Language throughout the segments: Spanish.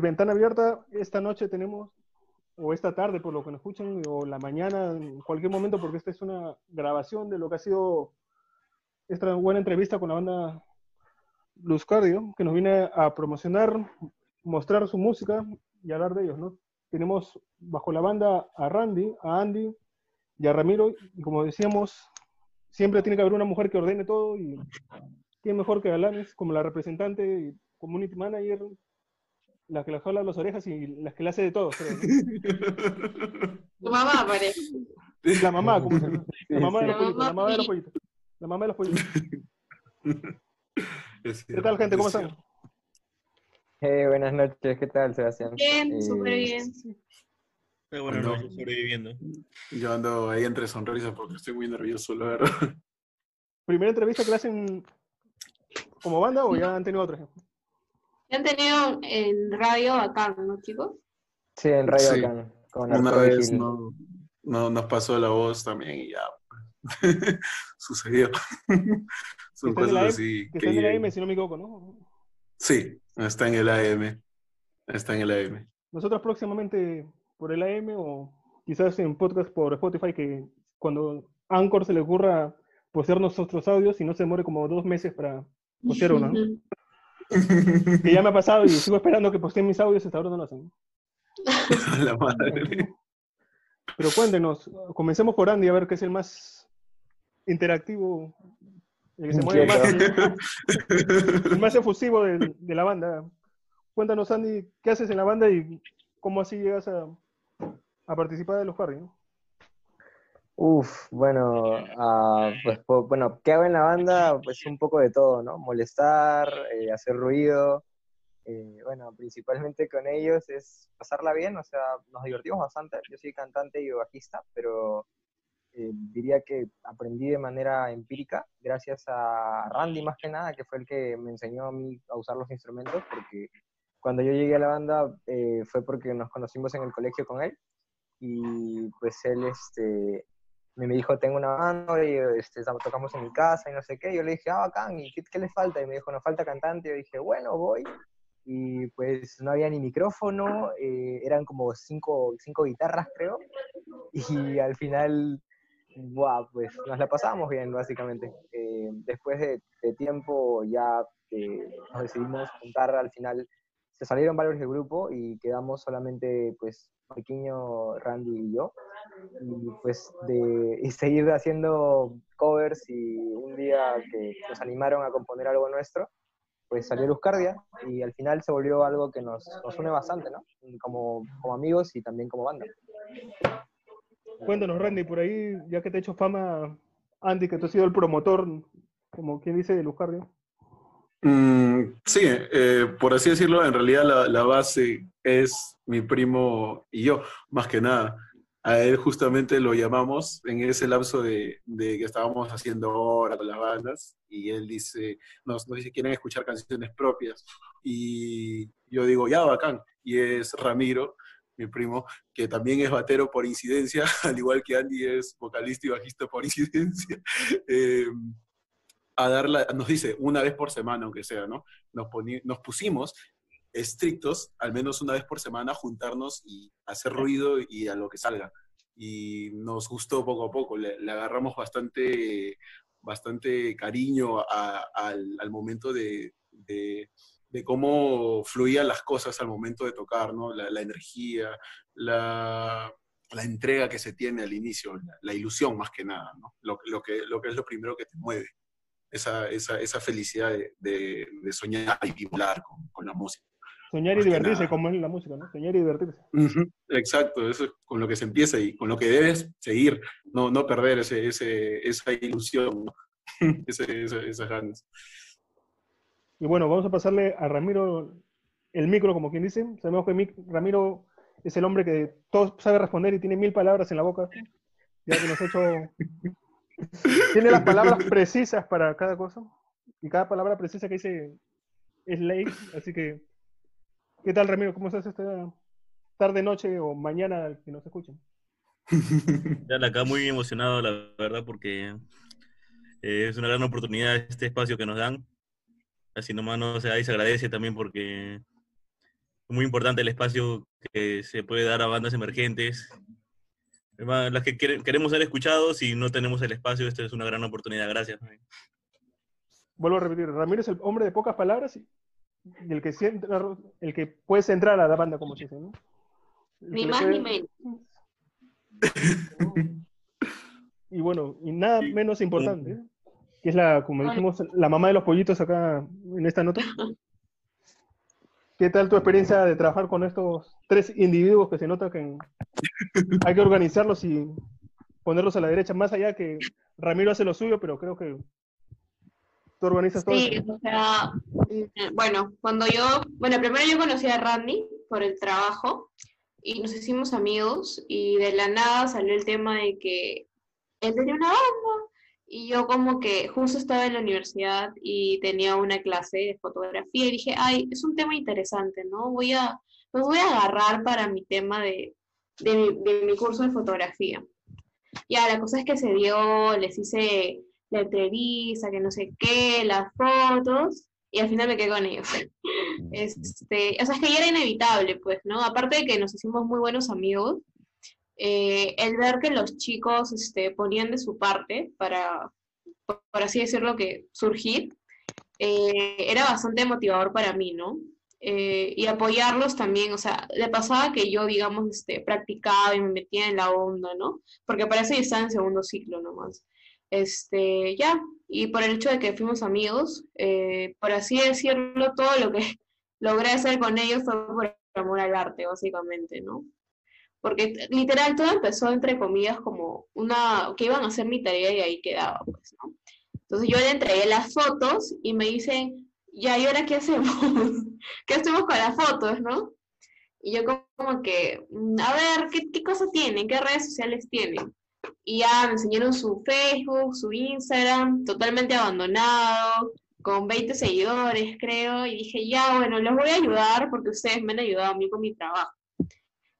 Ventana Abierta, esta noche tenemos, o esta tarde por lo que nos escuchan, o la mañana, en cualquier momento, porque esta es una grabación de lo que ha sido esta buena entrevista con la banda Luz Cardio, que nos viene a promocionar, mostrar su música y hablar de ellos, ¿no? Tenemos bajo la banda a Randy, a Andy y a Ramiro, y como decíamos, siempre tiene que haber una mujer que ordene todo, y quién mejor que Alanis como la representante y community manager, la que le jala las orejas y las que le hace de todo. creo, ¿no? Tu mamá, parece. La mamá, ¿cómo se llama? La mamá de los La pollitos, la mamá de los pollitos. La mamá de los pollitos. Es ¿Qué tal, gente? ¿Cómo es están? Eh, buenas noches, ¿qué tal, Sebastián? Bien, Eh, súper bien. Bueno, No. no, sobreviviendo. Yo ando ahí entre sonrisas porque estoy muy nervioso, la verdad. ¿Primera entrevista que le hacen como banda o ya han tenido otras? ¿Ya han tenido en radio acá, no, chicos? Sí, en Radio Sí. Con Una Arturo vez no, no- nos pasó la voz también y ya. pues, Sucedió. Son Está cosas así. Que está en el. AM, si no me equivoco, ¿no? Sí, está en el AM. Está en el AM. Nosotros próximamente por el AM o quizás en podcast por Spotify, que cuando Anchor se le ocurra postear nuestros audios y no se demore como dos meses para postear uno, ¿no? Que ya me ha pasado y sigo esperando que posteen mis audios, hasta ahora no lo hacen. la madre. Pero cuéntenos, comencemos por Andy, a ver qué es el más interactivo, el que se mueve más, el más efusivo de, de la banda. Cuéntanos, Andy, ¿qué haces en la banda y cómo así llegas a, a participar de los Harry? ¿no? Uf, bueno, ah, pues po- bueno, ¿qué hago en la banda? Pues un poco de todo, ¿no? Molestar, eh, hacer ruido. eh, bueno, principalmente con ellos es pasarla bien, o sea, nos divertimos bastante. Yo soy cantante y bajista, pero eh, diría que aprendí de manera empírica, gracias a Randy más que nada, que fue el que me enseñó a mí a usar los instrumentos, porque cuando yo llegué a la banda eh, fue porque nos conocimos en el colegio con él y pues él este, me dijo, tengo una banda y este, tocamos en mi casa y no sé qué. Yo le dije, ah, bacán, ¿y qué, qué le falta? Y me dijo, nos falta cantante. Yo dije, bueno, voy. Y pues no había ni micrófono, eh, eran como cinco, cinco guitarras, creo. Y al final, buah, pues nos la pasábamos bien, básicamente. Eh, después de, de tiempo ya eh, nos decidimos juntar al final. Se salieron varios del grupo y quedamos solamente, pues, pequeño Randy y yo y pues de y seguir haciendo covers y un día que nos animaron a componer algo nuestro, pues salió Luzcardia y al final se volvió algo que nos, nos une bastante, ¿no? Como, como amigos y también como banda. Cuéntanos, Randy, por ahí, ya que te he hecho fama, Andy, que tú has sido el promotor, como quien dice, de Lucardio. Mm, sí, eh, por así decirlo, en realidad la, base es mi primo y yo, más que nada. A él justamente lo llamamos en ese lapso de, que estábamos haciendo ahora con las bandas y él dice, nos, nos dice, quieren escuchar canciones propias. Y yo digo, ya, bacán. Y es Ramiro, mi primo, que también es batero por incidencia, al igual que Andy es vocalista y bajista por incidencia. Eh, a darla, nos dice una vez por semana, aunque sea, ¿no? Nos, poni- nos pusimos estrictos, al menos una vez por semana, a juntarnos y hacer ruido y a lo que salga. Y nos gustó poco a poco, le, le agarramos bastante, bastante cariño a- al, al momento de, de- de cómo fluían las cosas al momento de tocar, ¿no? La, la energía, la, la entrega que se tiene al inicio, la, la ilusión más que nada, ¿no? Lo, lo que, lo que es lo primero que te mueve esa, esa, esa felicidad de, de, de soñar y volar con, con la música. Soñar y Más que divertirse, como es la música, ¿no? Soñar y divertirse. Exacto, eso es con lo que se empieza y con lo que debes seguir, no, no perder ese, ese, esa ilusión. Ese- esas ganas. Y bueno, vamos a pasarle a Ramiro el micro, como quien dice. Sabemos que Ramiro es el hombre que todo sabe responder y tiene mil palabras en la boca. Ya que nos ha hecho... tiene las palabras precisas para cada cosa. Y cada palabra precisa que dice es ley. Así que, ¿qué tal, Ramiro? ¿Cómo estás esta tarde, noche o mañana que nos escuchen? Ya acá muy emocionado, la verdad, porque eh, es una gran oportunidad este espacio que nos dan. Así nomás no se, ahí se agradece también porque muy importante el espacio que se puede dar a bandas emergentes. Las que queremos ser escuchados y no tenemos el espacio, esta es una gran oportunidad. Gracias. Vuelvo a repetir, Ramiro es el hombre de pocas palabras y el que, siente- el que puede centrar a la banda, como se dice, Ni más puede- ni menos. Y bueno, y nada menos importante, ¿eh? que es la, como dijimos, la mamá de los pollitos acá en esta nota. ¿Qué tal tu experiencia de trabajar con estos tres individuos que se nota que hay que organizarlos y ponerlos a la derecha? Más allá que Ramiro hace lo suyo, pero creo que tú organizas todo. Sí, eso. o sea, mm, bueno, cuando yo, bueno, primero yo conocí a Randy por el trabajo y nos hicimos amigos y de la nada salió el tema de que él tenía una banda y yo como que justo estaba en la universidad y tenía una clase de fotografía y dije, ay, es un tema interesante, ¿no? Voy a, los voy a agarrar para mi tema de, de, mi, de mi curso de fotografía. Ya, la cosa es que se dio, les hice la entrevista, que no sé qué, las fotos, y al final me quedé con ellos. Este, o sea, es que ya era inevitable, pues, ¿no? Aparte de que nos hicimos muy buenos amigos, eh, el ver que los chicos este, ponían de su parte para, por, así decirlo, que surgir, eh, era bastante motivador para mí, ¿no? Eh, y apoyarlos también, o sea, le pasaba que yo, digamos, este, practicaba y me metía en la onda, ¿no? Porque para eso yo estaba en segundo ciclo nomás. Este, ya, y por el hecho de que fuimos amigos, por así decirlo, todo lo que logré hacer con ellos fue por amor al arte, básicamente, ¿no? Porque literal todo empezó, entre comillas, como una, que iban a hacer mi tarea y ahí quedaba, pues, ¿no? Entonces yo le entregué las fotos y me dicen, ya, ¿y ahora qué hacemos? ¿Qué hacemos con las fotos, no? Y yo como- que, mm, a ver, ¿qué, qué cosas tienen? ¿Qué redes sociales tienen? Y ya me enseñaron su Facebook, su Instagram, totalmente abandonado, con 20 seguidores, creo, y dije, ya, bueno, les voy a ayudar porque ustedes me han ayudado a mí con mi trabajo.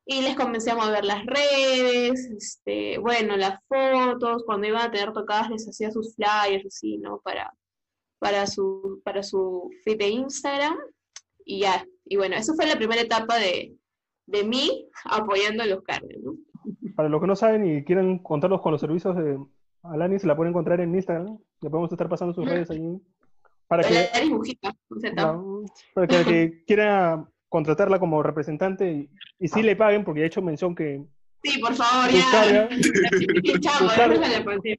Y les comencé a mover las redes, este, bueno, las fotos, cuando iban a tener tocadas les hacía sus flyers, así, ¿no? Para, para, su, para su feed de Instagram, y ya. Y bueno, esa fue la primera etapa de, de mí apoyando a los carnes, ¿no? Para los que no saben y quieren contarlos con los servicios de Alani, se la pueden encontrar en Instagram. Le podemos estar pasando sus redes ahí. Para que, para que el que quiera contratarla como representante y, y sí le paguen, porque he hecho mención que Sí, por favor, Luz ya. Carga, Luz déjale por ti.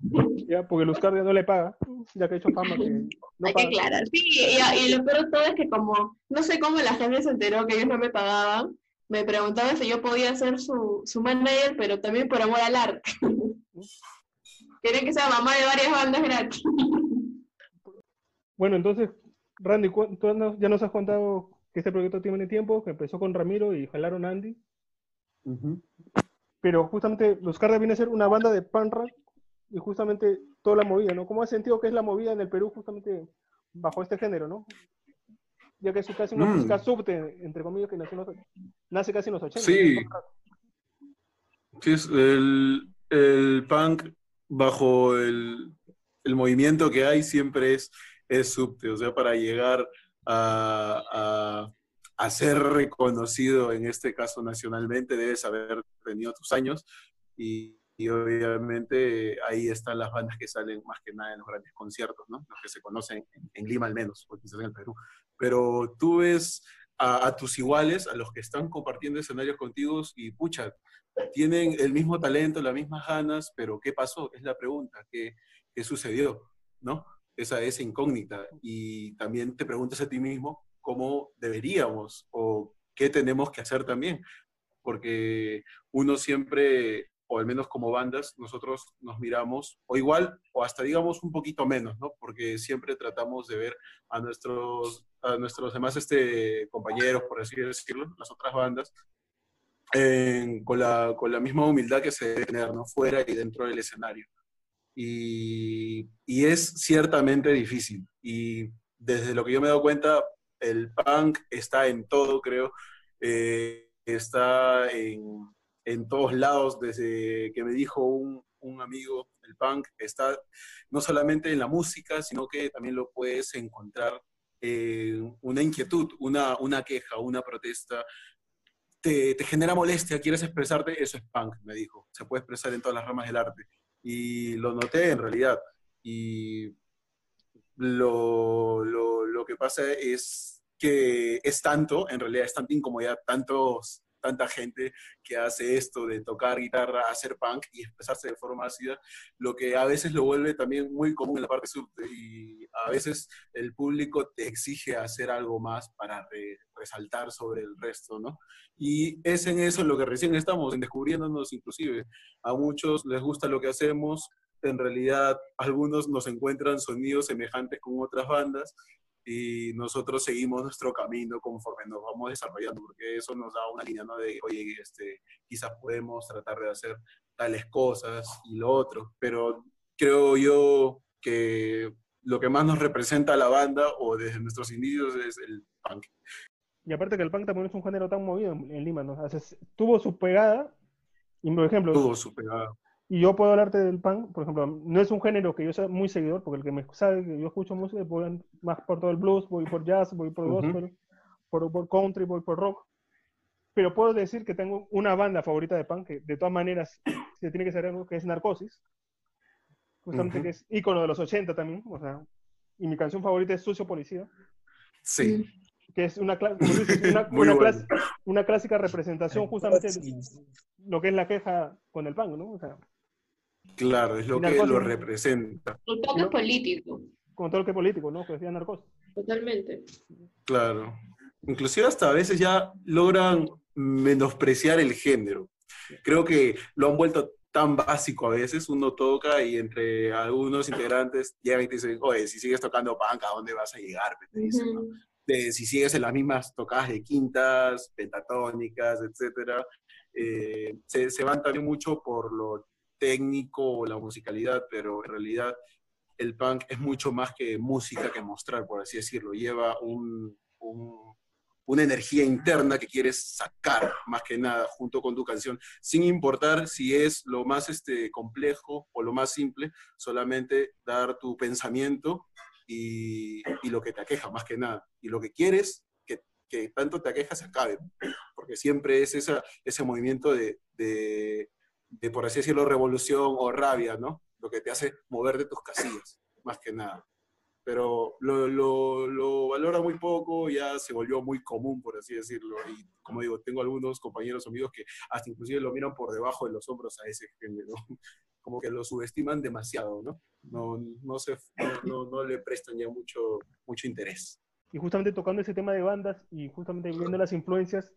ya, porque Luz no le paga, ya que ha hecho fama que no Hay que aclarar. Sí, y, y lo peor de todo es que como, no sé cómo la gente se enteró que ellos no me pagaban, me preguntaban si yo podía ser su, su manager, pero también por amor al arte. Quieren que sea mamá de varias bandas gratis. Bueno, entonces, Randy, tú ya nos has contado que este proyecto tiene tiempo, que empezó con Ramiro y jalaron a Andy, pero justamente Luz Cardia viene a ser una banda de punk rock y justamente toda la movida, ¿no? ¿Cómo has sentido que es la movida en el Perú justamente bajo este género, ¿no? Ya que es casi una Mm. música subte, entre comillas, que nació en los- nace casi en los 80. Sí. Sí, es el, el punk bajo el, el movimiento que hay siempre es, es subte, o sea, para llegar a, a- a ser reconocido, en este caso nacionalmente, debes haber tenido tus años y, y obviamente ahí están las bandas que salen más que nada en los grandes conciertos, ¿no? Los que se conocen en, en Lima al menos, o quizás en el Perú. Pero tú ves a, a tus iguales, a los que están compartiendo escenarios contigo y pucha, tienen el mismo talento, las mismas ganas, pero ¿qué pasó? Es la pregunta, ¿qué, qué sucedió? ¿No? Esa es incógnita. Y también te preguntas a ti mismo cómo deberíamos o qué tenemos que hacer también. Porque uno siempre, o al menos como bandas, nosotros nos miramos, o igual, o hasta digamos un poquito menos, ¿no? Porque siempre tratamos de ver a nuestros, a nuestros demás este, compañeros, por así decirlo, las otras bandas, con, la, con la misma humildad que se debe tener, ¿no? Fuera y dentro del escenario. Y, y es ciertamente difícil. Y desde lo que yo me he dado cuenta, el punk está en todo, creo. Eh, está en, en todos lados, desde que me dijo un, un amigo, el punk está no solamente en la música, sino que también lo puedes encontrar eh, una inquietud, una, una queja, una protesta, te, te, genera molestia, quieres expresarte, eso es punk, me dijo. Se puede expresar en todas las ramas del arte. Y lo noté en realidad. Y lo, lo, lo que pasa es que es tanto, en realidad es tanta incomodidad, tantos tanta gente que hace esto de tocar guitarra, hacer punk y expresarse de forma ácida, lo que a veces lo vuelve también muy común en la parte sur y a veces el público te exige hacer algo más para resaltar sobre el resto, ¿no? Y es en eso lo que recién estamos, en descubriéndonos inclusive. A muchos les gusta lo que hacemos, en realidad algunos nos encuentran sonidos semejantes con otras bandas y nosotros seguimos nuestro camino conforme nos vamos desarrollando, porque eso nos da una línea ¿no? de, oye, este, quizás podemos tratar de hacer tales cosas y lo otro, pero creo yo que lo que más nos representa a la banda o desde nuestros inicios es el punk. Y aparte que el punk también es un género tan movido en, Lima, ¿no? tuvo su pegada, y por ejemplo... Tuvo su pegada. Y yo puedo hablarte del punk, por ejemplo, no es un género que yo sea muy seguidor, porque el que me sabe que yo escucho música, voy más por todo el blues, voy por jazz, voy por gospel, por, por, country, voy por rock. Pero puedo decir que tengo una banda favorita de punk, que de todas maneras se tiene que ser algo, que es Narcosis. Justamente que es ícono de los 80 también, o sea, y mi canción favorita es Sucio Policía. Sí. Que es una, una, una, una clásica representación justamente de lo que es la queja con el punk, ¿no? O sea, Claro, es lo que lo representa. Con toque político. Con toque político, ¿no? Que decía narcos. Totalmente. Claro. Inclusive hasta a veces ya logran menospreciar el género. Creo que lo han vuelto tan básico a veces, uno toca y entre algunos integrantes llegan y te dicen, oye, si sigues tocando punk, ¿a dónde vas a llegar? Te dicen, ¿no? de, si sigues en las mismas tocadas de quintas, pentatónicas, etcétera, eh, se, se, van también mucho por lo técnico o la musicalidad, pero en realidad el punk es mucho más que música que mostrar, por así decirlo. Lleva un, una energía interna que quieres sacar, más que nada, junto con tu canción, sin importar si es lo más este, complejo o lo más simple, solamente dar tu pensamiento y, lo que te aqueja, más que nada. Y lo que quieres que, tanto te aqueja se acabe, porque siempre es ese movimiento de de, por así decirlo, revolución o rabia, ¿no? Lo que te hace mover de tus casillas, más que nada. Pero lo, lo, lo, valora muy poco, ya se volvió muy común, por así decirlo. Y como digo, tengo algunos compañeros amigos que hasta inclusive lo miran por debajo de los hombros a ese género. Como que lo subestiman demasiado, ¿no? No, no, se, no, no, le prestan ya mucho, mucho interés. Y justamente tocando ese tema de bandas y justamente viendo las influencias,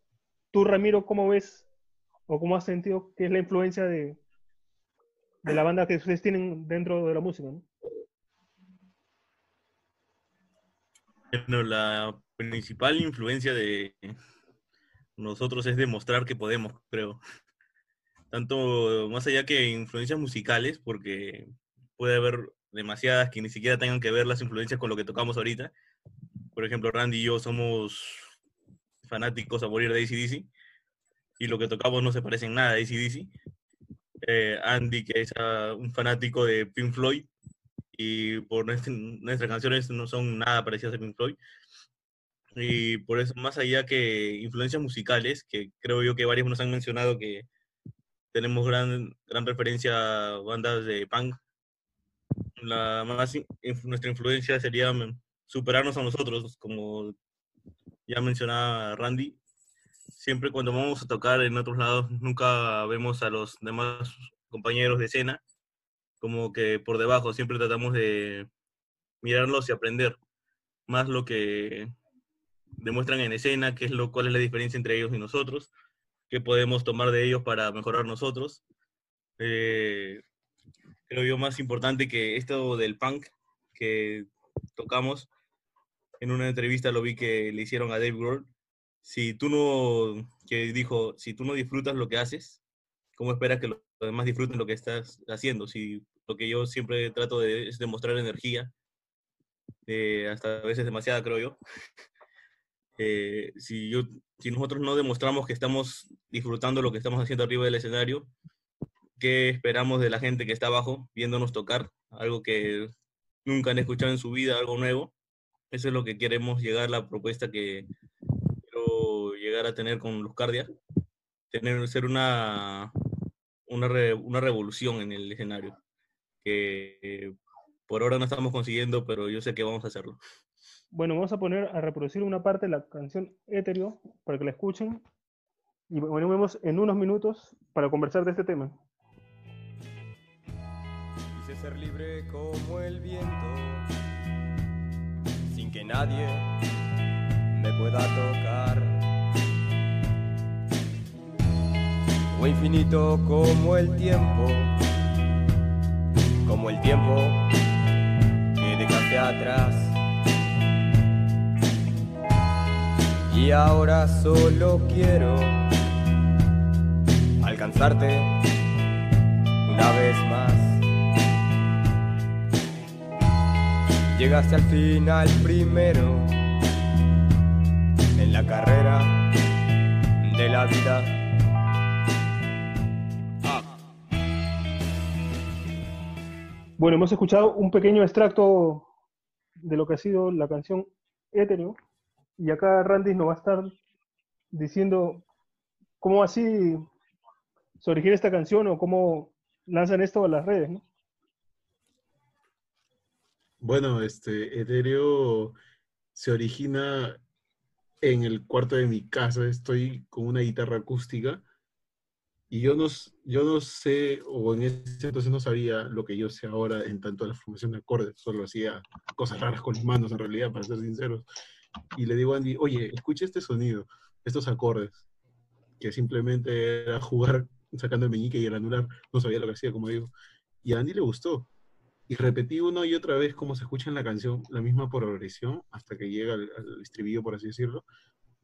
tú, Ramiro, ¿cómo ves o cómo has sentido que es la influencia de, de la banda que ustedes tienen dentro de la música? Bueno, la principal influencia de nosotros es demostrar que podemos, creo. Tanto más allá que influencias musicales, porque puede haber demasiadas que ni siquiera tengan que ver las influencias con lo que tocamos ahorita. Por ejemplo, Randy y yo somos fanáticos a morir de ACDC y lo que tocamos no se parece en nada a ACDC. Eh, Andy, que es ah, un fanático de Pink Floyd, y por nuestras canciones no son nada parecidas a Pink Floyd. Y por eso, más allá que influencias musicales, que creo yo que varios nos han mencionado que tenemos gran, gran referencia a bandas de punk, la más, nuestra influencia sería superarnos a nosotros, como ya mencionaba Randy, siempre cuando vamos a tocar en otros lados, nunca vemos a los demás compañeros de escena como que por debajo, siempre tratamos de mirarlos y aprender más lo que demuestran en escena, qué es lo, cuál es la diferencia entre ellos y nosotros, qué podemos tomar de ellos para mejorar nosotros. Eh, creo yo más importante que esto del punk que tocamos, en una entrevista lo vi que le hicieron a Dave Grohl, si tú no, que dijo, si tú no disfrutas lo que haces, ¿cómo esperas que los demás disfruten lo que estás haciendo? Si lo que yo siempre trato de es demostrar energía, eh, hasta a veces demasiada, creo yo. Eh, si, yo, si nosotros no demostramos que estamos disfrutando lo que estamos haciendo arriba del escenario, ¿qué esperamos de la gente que está abajo viéndonos tocar? Algo que nunca han escuchado en su vida, algo nuevo. Eso es lo que queremos llegar, la propuesta que llegar a tener con Luzcardia. Tener, ser una, una, una revolución en el escenario. Que por ahora no estamos consiguiendo, pero yo sé que vamos a hacerlo. Bueno, vamos a poner a reproducir una parte de la canción Etéreo para que la escuchen. Y volvemos en unos minutos para conversar de este tema. Quise ser libre como el viento, sin que nadie me pueda tocar. O infinito como el tiempo, como el tiempo que dejaste atrás. Y ahora solo quiero alcanzarte una vez más. Llegaste al final primero en la carrera de la vida. Bueno, hemos escuchado un pequeño extracto de lo que ha sido la canción Étero y acá Randy nos va a estar diciendo cómo así se origina esta canción o cómo lanzan esto a las redes, ¿no? Bueno, este Ethereum se origina en el cuarto de mi casa. Estoy con una guitarra acústica y yo no, yo no sé, o en ese entonces no sabía lo que yo sé ahora en tanto a la formación de acordes. Solo hacía cosas raras con las manos, en realidad, para ser sinceros y le digo a Andy, oye, escucha este sonido, estos acordes, que simplemente era jugar sacando el meñique y el anular, no sabía lo que hacía, como digo. Y a Andy le gustó. Y repetí una y otra vez cómo se escucha en la canción, la misma progresión, hasta que llega al, estribillo, por así decirlo.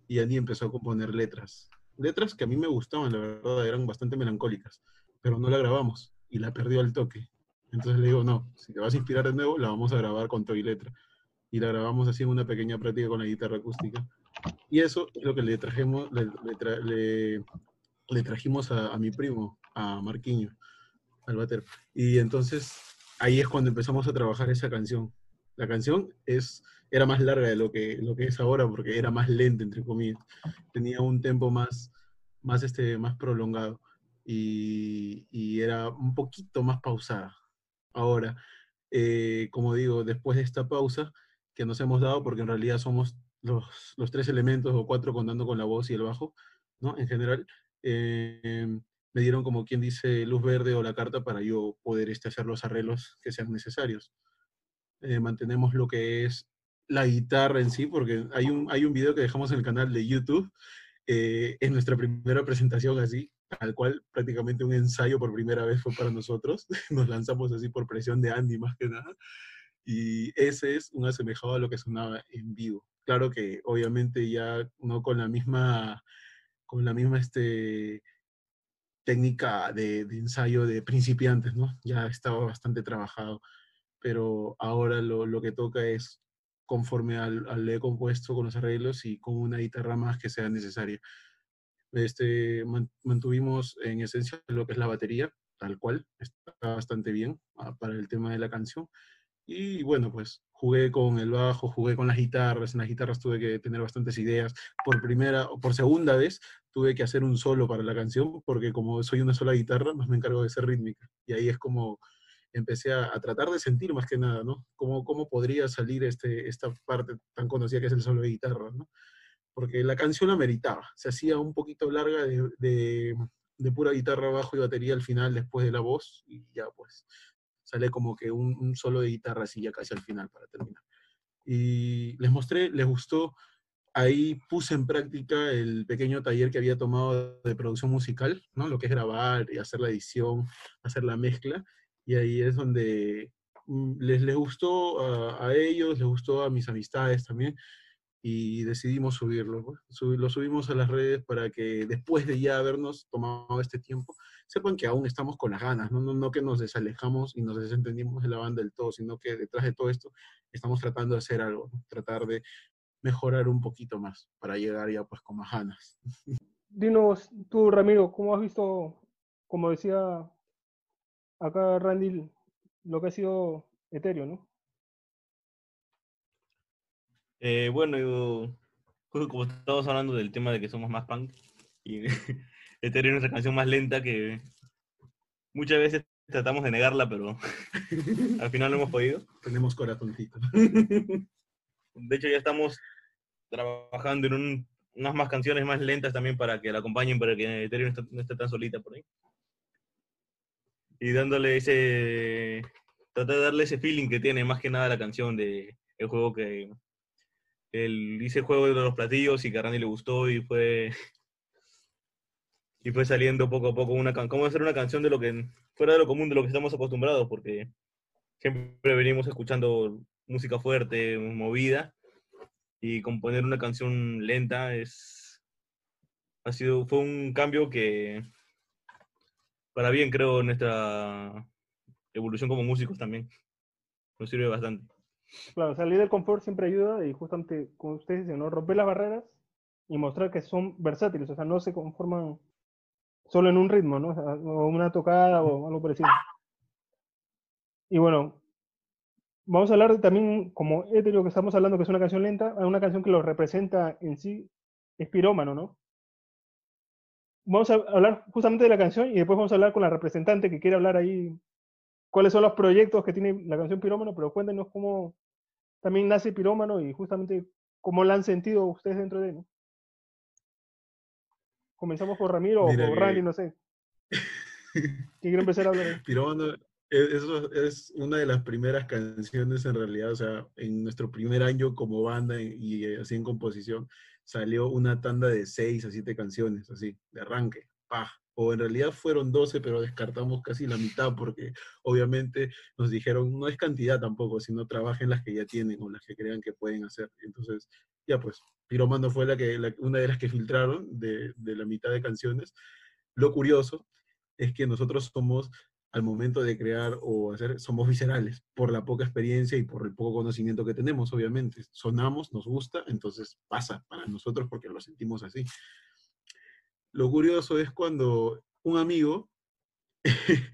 Y Andy empezó a componer letras. Letras que a mí me gustaban, la verdad, eran bastante melancólicas, pero no la grabamos y la perdió al toque. Entonces le digo, no, si te vas a inspirar de nuevo, la vamos a grabar con todo y letra y la grabamos así en una pequeña práctica con la guitarra acústica. Y eso es lo que le trajimos, le, le, trajimos a, mi primo, a Marquiño, al bater. Y entonces ahí es cuando empezamos a trabajar esa canción. La canción es, era más larga de lo que, lo que es ahora porque era más lenta, entre comillas. Tenía un tempo más, más, este, más prolongado y, y era un poquito más pausada. Ahora, eh, como digo, después de esta pausa, que nos hemos dado, porque en realidad somos los, los, tres elementos o cuatro contando con la voz y el bajo, ¿no? En general, eh, me dieron como quien dice luz verde o la carta para yo poder este, hacer los arreglos que sean necesarios. Eh, mantenemos lo que es la guitarra en sí, porque hay un, hay un video que dejamos en el canal de YouTube, eh, en nuestra primera presentación así, al cual prácticamente un ensayo por primera vez fue para nosotros. Nos lanzamos así por presión de Andy más que nada. Y ese es un asemejado a lo que sonaba en vivo. Claro que obviamente ya no con la misma, con la misma este, técnica de, ensayo de principiantes, ¿no? Ya estaba bastante trabajado, pero ahora lo, lo que toca es conforme al, al he compuesto con los arreglos y con una guitarra más que sea necesaria. Este, mantuvimos en esencia lo que es la batería, tal cual, está bastante bien ah, para el tema de la canción. Y bueno, pues jugué con el bajo, jugué con las guitarras. En las guitarras tuve que tener bastantes ideas. Por primera o por segunda vez tuve que hacer un solo para la canción, porque como soy una sola guitarra, más me encargo de ser rítmica. Y ahí es como empecé a, tratar de sentir más que nada, ¿no? Cómo, cómo podría salir este, esta parte tan conocida que es el solo de guitarra, ¿no? Porque la canción la meritaba. Se hacía un poquito larga de, de, de pura guitarra, bajo y batería al final después de la voz y ya pues sale como que un, solo de guitarra así ya casi al final para terminar. Y les mostré, les gustó, ahí puse en práctica el pequeño taller que había tomado de producción musical, ¿no? Lo que es grabar y hacer la edición, hacer la mezcla, y ahí es donde mm, les, les gustó a, a ellos, les gustó a mis amistades también, y decidimos subirlo. Lo subimos a las redes para que después de ya habernos tomado este tiempo, sepan que aún estamos con las ganas, no, no, no que nos desalejamos y nos desentendimos de la banda del todo, sino que detrás de todo esto estamos tratando de hacer algo, tratar de mejorar un poquito más para llegar ya pues con más ganas. Dinos tú, Ramiro, ¿cómo has visto, como decía acá Randy, lo que ha sido Ethereum, ¿no? Eh, bueno, yo, justo como estamos hablando del tema de que somos más punk, y Ethereum es nuestra canción más lenta que muchas veces tratamos de negarla, pero al final lo hemos podido. Tenemos corazoncito. De hecho, ya estamos trabajando en un- unas más canciones más lentas también para que la acompañen, para que Ethereum no esté, no esté tan solita por ahí. Y dándole ese. Tratar de darle ese feeling que tiene más que nada la canción de el juego que. El, hice el juego de los platillos y que a Randy le gustó y fue. Y fue saliendo poco a poco una cómo hacer una canción de lo que fuera de lo común de lo que estamos acostumbrados porque siempre venimos escuchando música fuerte, movida y componer una canción lenta es ha sido fue un cambio que para bien creo nuestra evolución como músicos también nos sirve bastante Claro, salir del confort siempre ayuda y justamente, como ustedes dicen, ¿no? romper las barreras y mostrar que son versátiles, o sea, no se conforman solo en un ritmo, ¿no? O, una tocada o algo parecido. Y bueno, vamos a hablar de también, como Etéreo que estamos hablando, que es una canción lenta, una canción que lo representa en sí, es pirómano, ¿no? Vamos a hablar justamente de la canción y después vamos a hablar con la representante que quiere hablar ahí cuáles son los proyectos que tiene la canción Pirómano, pero cuéntenos cómo también nace Pirómano y justamente cómo la han sentido ustedes dentro de él. ¿no? Comenzamos por Ramiro Mira o por que- Randy, no sé. ¿Quién quiere empezar a hablar? Pirómano, eso es una de las primeras canciones en realidad, o sea, en nuestro primer año como banda y, así en composición, salió una tanda de seis a siete canciones, así, de arranque, pa. O en realidad fueron 12, pero descartamos casi la mitad porque obviamente nos dijeron, no es cantidad tampoco, sino trabajen las que ya tienen o las que crean que pueden hacer. Entonces, ya pues, Piromano fue la que, una de las que filtraron de, de la mitad de canciones. Lo curioso es que nosotros somos, al momento de crear o hacer, somos viscerales por la poca experiencia y por el poco conocimiento que tenemos, obviamente. Sonamos, nos gusta, entonces pasa para nosotros porque lo sentimos así. Lo curioso es cuando un amigo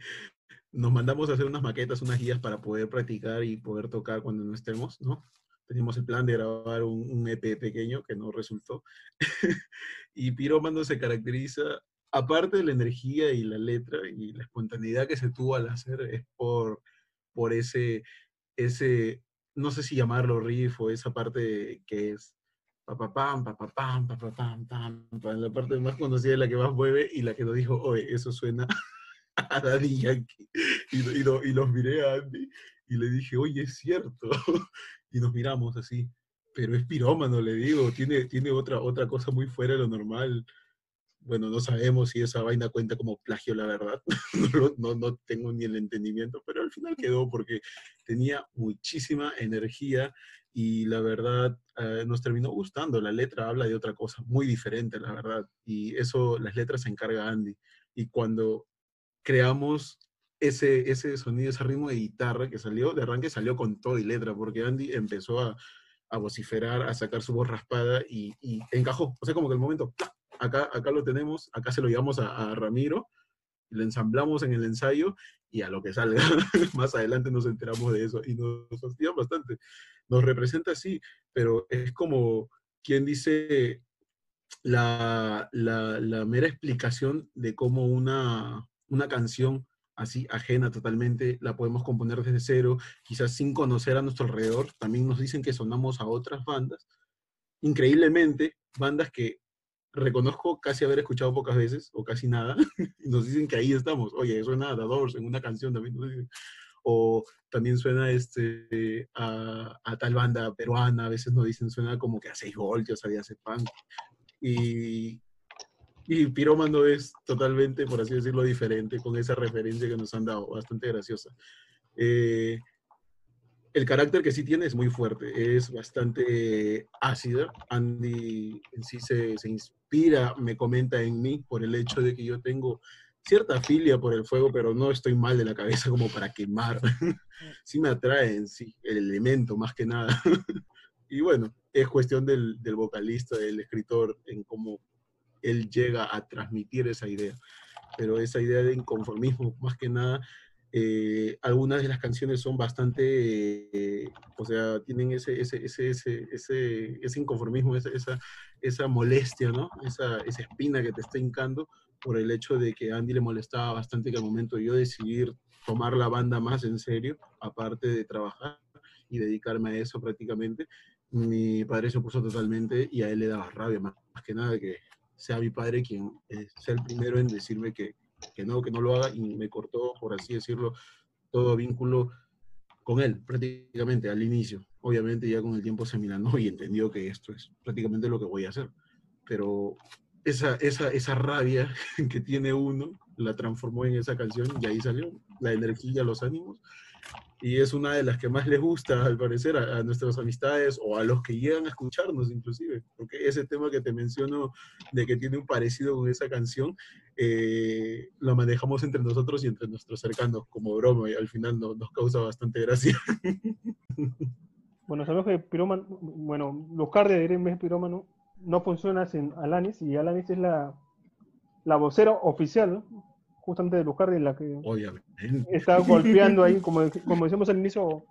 nos mandamos a hacer unas maquetas, unas guías para poder practicar y poder tocar cuando no estemos, ¿no? Teníamos el plan de grabar un, un EP pequeño que no resultó. y Pirómano se caracteriza aparte de la energía y la letra y la espontaneidad que se tuvo al hacer, es por, por ese, ese, no sé si llamarlo riff o esa parte que es papapam, papapam, papapam, pam, pam, la parte más conocida, la que más mueve y la que nos dijo, oye, eso suena a Daddy Yankee. Y, y, lo- y los miré a Andy y le dije, oye, es cierto. Y nos miramos así, pero es pirómano, le digo, tiene, tiene otra, otra cosa muy fuera de lo normal bueno, no sabemos si esa vaina cuenta como plagio, la verdad. No, no, no tengo ni el entendimiento, pero al final quedó porque tenía muchísima energía y la verdad eh, nos terminó gustando. La letra habla de otra cosa muy diferente, la verdad. Y eso, las letras se encarga Andy. Y cuando creamos ese, ese sonido, ese ritmo de guitarra que salió, de arranque salió con todo y letra, porque Andy empezó a, a vociferar, a sacar su voz raspada y, y encajó. O sea, como que el momento, ¡plá! Acá, acá lo tenemos, acá se lo llevamos a, a Ramiro, lo ensamblamos en el ensayo y a lo que salga. Más adelante nos enteramos de eso y nos fastidia bastante. Nos representa así, pero es como quien dice la, la, la mera explicación de cómo una, una canción así ajena totalmente la podemos componer desde cero, quizás sin conocer a nuestro alrededor. También nos dicen que sonamos a otras bandas. Increíblemente, bandas que reconozco casi haber escuchado pocas veces o casi nada, y nos dicen que ahí estamos. Oye, suena a The Doors en una canción también. nos dicen. O también suena este, a, a tal banda peruana, a veces nos dicen suena como que a 6 voltios, había hace punk. Y, y Pirómano es totalmente, por así decirlo, diferente con esa referencia que nos han dado, bastante graciosa. Eh, el carácter que sí tiene es muy fuerte, es bastante ácida. Andy en sí se, se inspira, me comenta en mí por el hecho de que yo tengo cierta filia por el fuego, pero no estoy mal de la cabeza como para quemar. sí me atrae en sí el elemento más que nada. y bueno, es cuestión del, del vocalista, del escritor, en cómo él llega a transmitir esa idea. Pero esa idea de inconformismo, más que nada, eh, algunas de las canciones son bastante, eh, o sea, tienen ese, ese, ese, ese, ese, inconformismo, esa, esa, esa molestia, ¿no? Esa, esa espina que te está hincando por el hecho de que Andy le molestaba bastante que al momento yo decidir tomar la banda más en serio, aparte de trabajar y dedicarme a eso prácticamente, mi padre se opuso totalmente y a él le daba rabia, más, más que nada que sea mi padre quien eh, sea el primero en decirme que, que no, que no lo haga y me cortó, por así decirlo, todo vínculo con él prácticamente al inicio. Obviamente ya con el tiempo se milanó y entendió que esto es prácticamente lo que voy a hacer. Pero esa, esa, esa rabia que tiene uno la transformó en esa canción y ahí salió la energía, los ánimos. Y es una de las que más les gusta, al parecer, a, a nuestras amistades o a los que llegan a escucharnos inclusive. Porque ese tema que te menciono de que tiene un parecido con esa canción, eh, lo manejamos entre nosotros y entre nuestros cercanos como broma y al final no- nos causa bastante gracia. Bueno, sabemos que Pirómano, bueno, vez de Pirómano, no funciona sin Alanis, y Alanis es la, la vocera oficial, ¿no? Justamente de Lucardia, la que Obviamente. está golpeando ahí, como, como decíamos al inicio,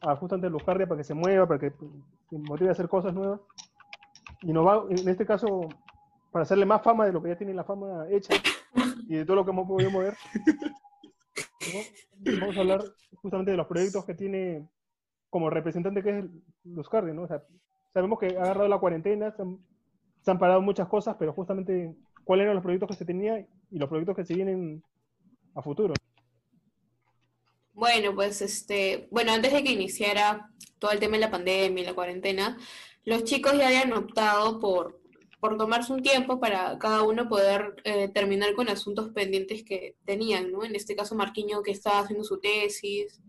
a justamente Lucardia para que se mueva, para que se motive a hacer cosas nuevas. Y nos va, en este caso, para hacerle más fama de lo que ya tiene la fama hecha y de todo lo que hemos podido mover. ¿no? Vamos a hablar justamente de los proyectos que tiene como representante que es Lucardia, ¿no? O sea, sabemos que ha agarrado la cuarentena, se han, se han parado muchas cosas, pero justamente cuáles eran los proyectos que se tenía y los proyectos que se vienen a futuro. Bueno, pues este, bueno, antes de que iniciara todo el tema de la pandemia y la cuarentena, los chicos ya habían optado por, por tomarse un tiempo para cada uno poder eh, terminar con asuntos pendientes que tenían, ¿no? En este caso, Marquiño que estaba haciendo su tesis,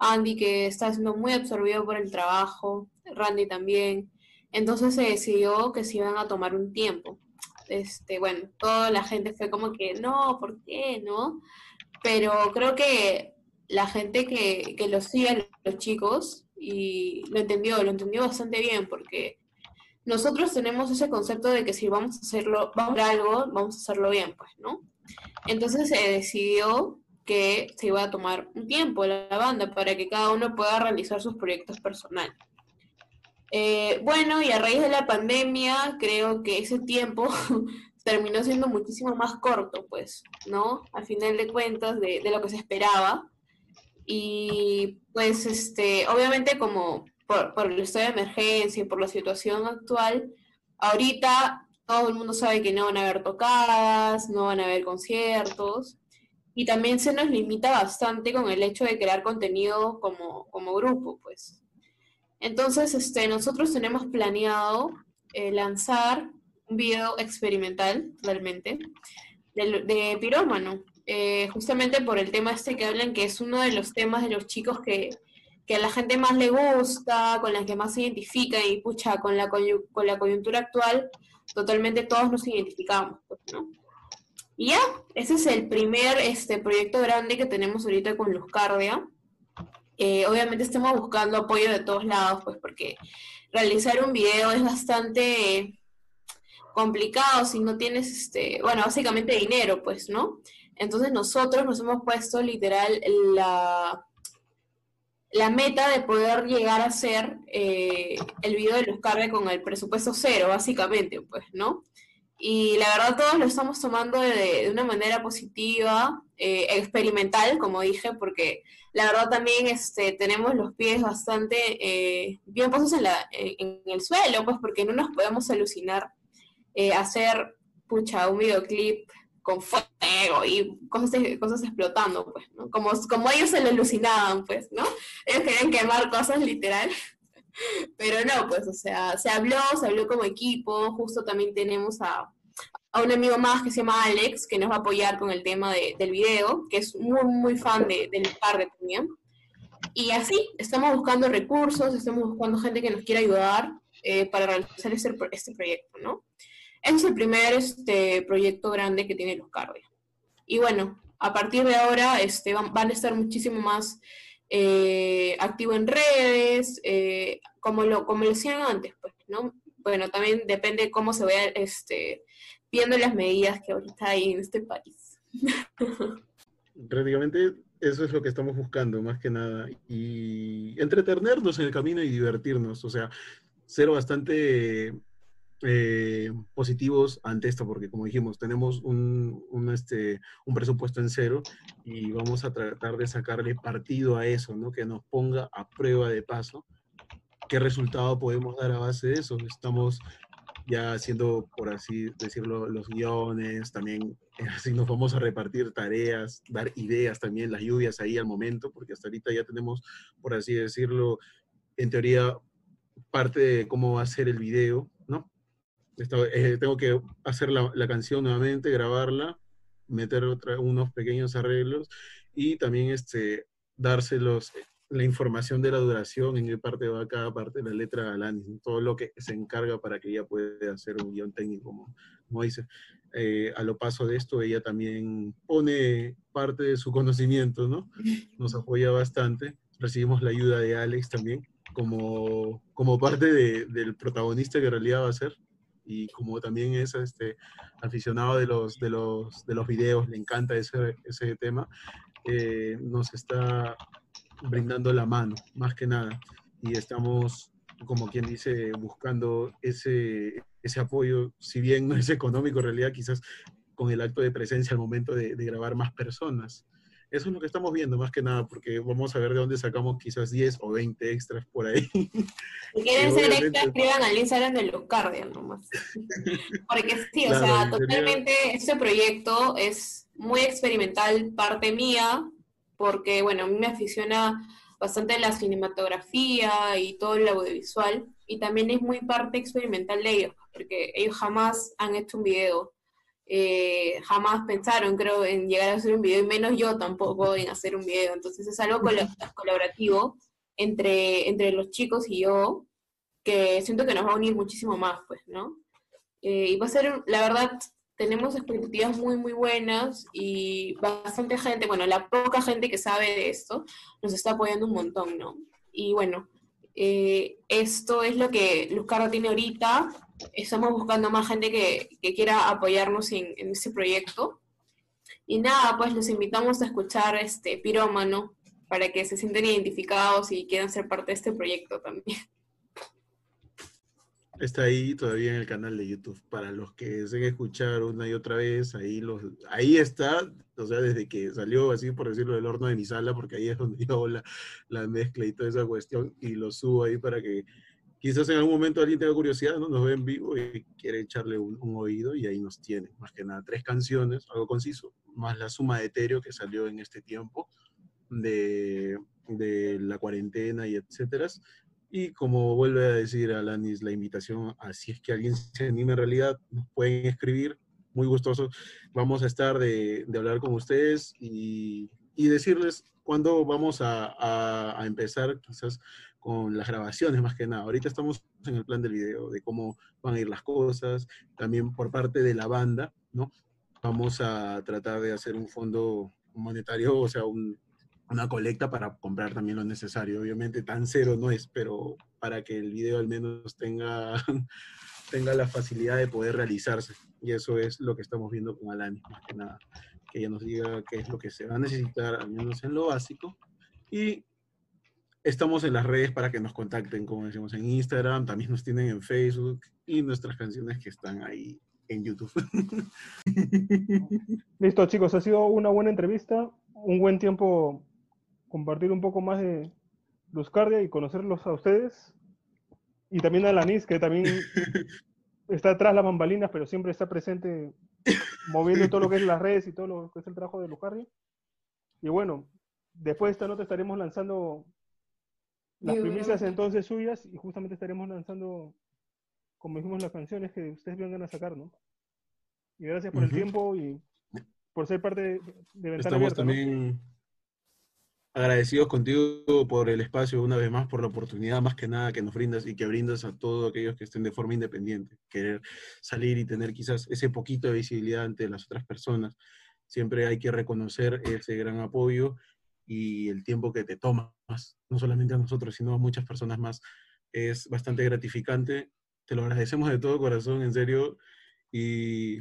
Andy que está siendo muy absorbido por el trabajo, Randy también. Entonces se decidió que se iban a tomar un tiempo. Este, bueno, toda la gente fue como que, no, ¿por qué? ¿No? Pero creo que la gente que, que lo sigue, los chicos, y lo entendió, lo entendió bastante bien, porque nosotros tenemos ese concepto de que si vamos a hacerlo, vamos a hacer algo, vamos a hacerlo bien, pues, ¿no? Entonces se decidió que se iba a tomar un tiempo la banda para que cada uno pueda realizar sus proyectos personales. Eh, bueno, y a raíz de la pandemia, creo que ese tiempo terminó siendo muchísimo más corto, pues, ¿no? Al final de cuentas, de, de lo que se esperaba. Y pues, este, obviamente como por, por el estado de emergencia y por la situación actual, ahorita todo el mundo sabe que no van a haber tocadas, no van a haber conciertos, y también se nos limita bastante con el hecho de crear contenido como, como grupo, pues. Entonces, este, nosotros tenemos planeado eh, lanzar un video experimental, realmente, de, Pirómano, eh, justamente por el tema este que hablan, que es uno de los temas de los chicos que, que a la gente más le gusta, con la que más se identifica, y pucha, con la, con la coyuntura actual, totalmente todos nos identificamos, pues, ¿no? Y ya, ese es el primer este, proyecto grande que tenemos ahorita con Luzcardia. Eh, obviamente estamos buscando apoyo de todos lados, pues porque realizar un video es bastante complicado si no tienes, este, bueno, básicamente dinero, pues, ¿no? Entonces nosotros nos hemos puesto literal la, la meta de poder llegar a hacer eh, el video de Luzcardia con el presupuesto cero, básicamente, pues, ¿no? Y la verdad todos lo estamos tomando de, de una manera positiva, eh, experimental, como dije, porque la verdad también este, tenemos los pies bastante eh, bien puestos en, la, en, el suelo, pues porque no nos podemos alucinar eh, hacer, pucha, un videoclip con fuego y cosas, cosas explotando, pues, ¿no? Como, como ellos se lo alucinaban, pues, ¿no? Ellos querían quemar cosas literal. Pero no, pues, o sea, se habló, se habló como equipo, justo también tenemos a, a un amigo más que se llama Alex, que nos va a apoyar con el tema de, del video, que es muy, muy fan de, del parque también. Y así, estamos buscando recursos, estamos buscando gente que nos quiera ayudar eh, para realizar este, este proyecto, ¿no? Es el primer este, proyecto grande que tiene los Cardia. Y bueno, a partir de ahora este, van, a estar muchísimo más eh, activo en redes, eh, como, lo, como lo antes, pues, ¿no? Bueno, también depende cómo se vea este, viendo las medidas que ahorita hay en este país. prácticamente eso es lo que estamos buscando, más que nada. Y entretenernos en el camino y divertirnos. O sea, ser bastante eh, positivos ante esto, porque como dijimos, tenemos un, un, este, un presupuesto en cero y vamos a tratar de sacarle partido a eso, ¿no? Que nos ponga a prueba de paso qué resultado podemos dar a base de eso. Estamos ya haciendo, por así decirlo, los guiones, también así nos vamos a repartir tareas, dar ideas también, las lluvias ahí al momento, porque hasta ahorita ya tenemos, por así decirlo, en teoría, parte de cómo va a ser el video, ¿no? Eh, tengo que hacer la, canción nuevamente, grabarla, meter otra, unos pequeños arreglos y también este, dárselos la información de la duración, en qué parte va cada parte de la letra Alanis, todo lo que se encarga para que ella pueda hacer un guion técnico, como, como dice. Eh, a lo paso de esto, ella también pone parte de su conocimiento, ¿no? Nos apoya bastante. Recibimos la ayuda de Alex también, como, como parte de, del protagonista que en realidad va a ser. Y como también es este, aficionado de los, de, los, de los videos, le encanta ese, ese tema, eh, nos está brindando la mano, más que nada. Y estamos, como quien dice, buscando ese, ese apoyo, si bien no es económico, en realidad quizás con el acto de presencia al momento de, de grabar más personas. Eso es lo que estamos viendo más que nada, porque vamos a ver de dónde sacamos quizás 10 o 20 extras por ahí. Si quieren ser extras, escriban al Instagram de los nomás. Porque sí, o sea, totalmente este proyecto es muy experimental, parte mía, porque, bueno, a mí me aficiona bastante la cinematografía y todo el audiovisual, y también es muy parte experimental de ellos, porque ellos jamás han hecho un video, eh, jamás pensaron, creo, en llegar a hacer un video, y menos yo tampoco en hacer un video, entonces es algo colaborativo entre, entre los chicos y yo, que siento que nos va a unir muchísimo más, pues, ¿no? Eh, y va a ser, la verdad, tenemos expectativas muy, muy buenas y bastante gente, bueno, la poca gente que sabe de esto nos está apoyando un montón, ¿no? Y bueno, eh, esto es lo que Luz Carro tiene ahorita. Estamos buscando más gente que, que quiera apoyarnos en, en este proyecto. Y nada, pues los invitamos a escuchar este Pirómano para que se sienten identificados y quieran ser parte de este proyecto también. Está ahí todavía en el canal de YouTube. Para los que deseen escuchar una y otra vez, ahí, los, ahí está, o sea, desde que salió, así por decirlo, del horno de mi sala, porque ahí es donde yo hago la, la mezcla y toda esa cuestión, y lo subo ahí para que quizás en algún momento alguien tenga curiosidad, ¿no? nos ve en vivo y quiere echarle un, un, oído, y ahí nos tiene. Más que nada, tres canciones, algo conciso, más la suma de Etéreo que salió en este tiempo de, de la cuarentena y etcétera. Y como vuelve a decir Alanis, la invitación, así es que alguien se anime en realidad, pueden escribir, muy gustoso. Vamos a estar de, de hablar con ustedes y, y decirles cuándo vamos a, a, a, empezar quizás con las grabaciones más que nada. Ahorita estamos en el plan del video, de cómo van a ir las cosas, también por parte de la banda, ¿no? Vamos a tratar de hacer un fondo monetario, o sea, un, una colecta para comprar también lo necesario. Obviamente tan cero no es, pero para que el video al menos tenga, tenga la facilidad de poder realizarse. Y eso es lo que estamos viendo con Alani, más que nada. Que ella nos diga qué es lo que se va a necesitar, al menos en lo básico. Y estamos en las redes para que nos contacten, como decimos en Instagram, también nos tienen en Facebook y nuestras canciones que están ahí en YouTube. Listo, chicos, ha sido una buena entrevista, un buen tiempo compartir un poco más de Luzcardia y conocerlos a ustedes. Y también a Lanis, que también está atrás las bambalinas, pero siempre está presente moviendo todo lo que es las redes y todo lo que es el trabajo de Luzcardia. Y bueno, después de esta nota estaremos lanzando las primicias entonces suyas y justamente estaremos lanzando, como dijimos, las canciones que ustedes vengan a sacar, ¿no? Y gracias por uh -huh. el tiempo y por ser parte de, de Ventana Estamos abierta, también... ¿no? Agradecidos contigo por el espacio, una vez más, por la oportunidad más que nada que nos brindas y que brindas a todos aquellos que estén de forma independiente, querer salir y tener quizás ese poquito de visibilidad ante las otras personas. Siempre hay que reconocer ese gran apoyo y el tiempo que te tomas, no solamente a nosotros, sino a muchas personas más. Es bastante gratificante. Te lo agradecemos de todo corazón, en serio. Y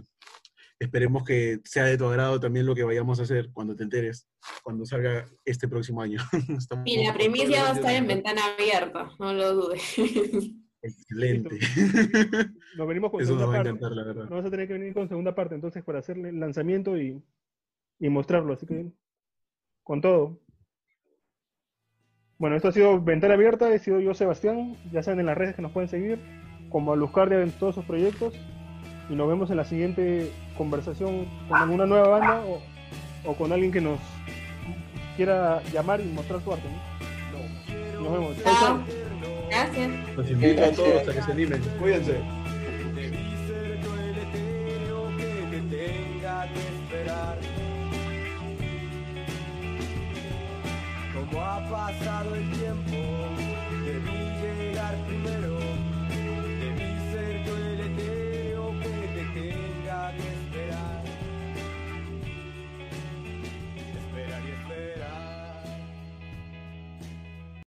esperemos que sea de tu agrado también lo que vayamos a hacer cuando te enteres, cuando salga este próximo año. Estamos Y la primicia va a estar en ventana abierta, no lo dudes. Excelente. Nos venimos con Eso nos segunda va a parte. encantar, la verdad. No vas a tener que venir con segunda parte, entonces, para hacer el lanzamiento y, y mostrarlo. Así que, con todo. Bueno, esto ha sido Ventana Abierta. He sido yo, Sebastián. Ya saben en las redes que nos pueden seguir, como Aluscardia en todos sus proyectos. Y nos vemos en la siguiente conversación con alguna nueva banda o, o con alguien que nos quiera llamar y mostrar su arte. ¿no? Nos vemos. Chao. Gracias. Los invito a todos a que se animen. Cuídense. Debí ser yo el etéreo que te tenga que esperar. Como ha pasado el tiempo, debí llegar primero.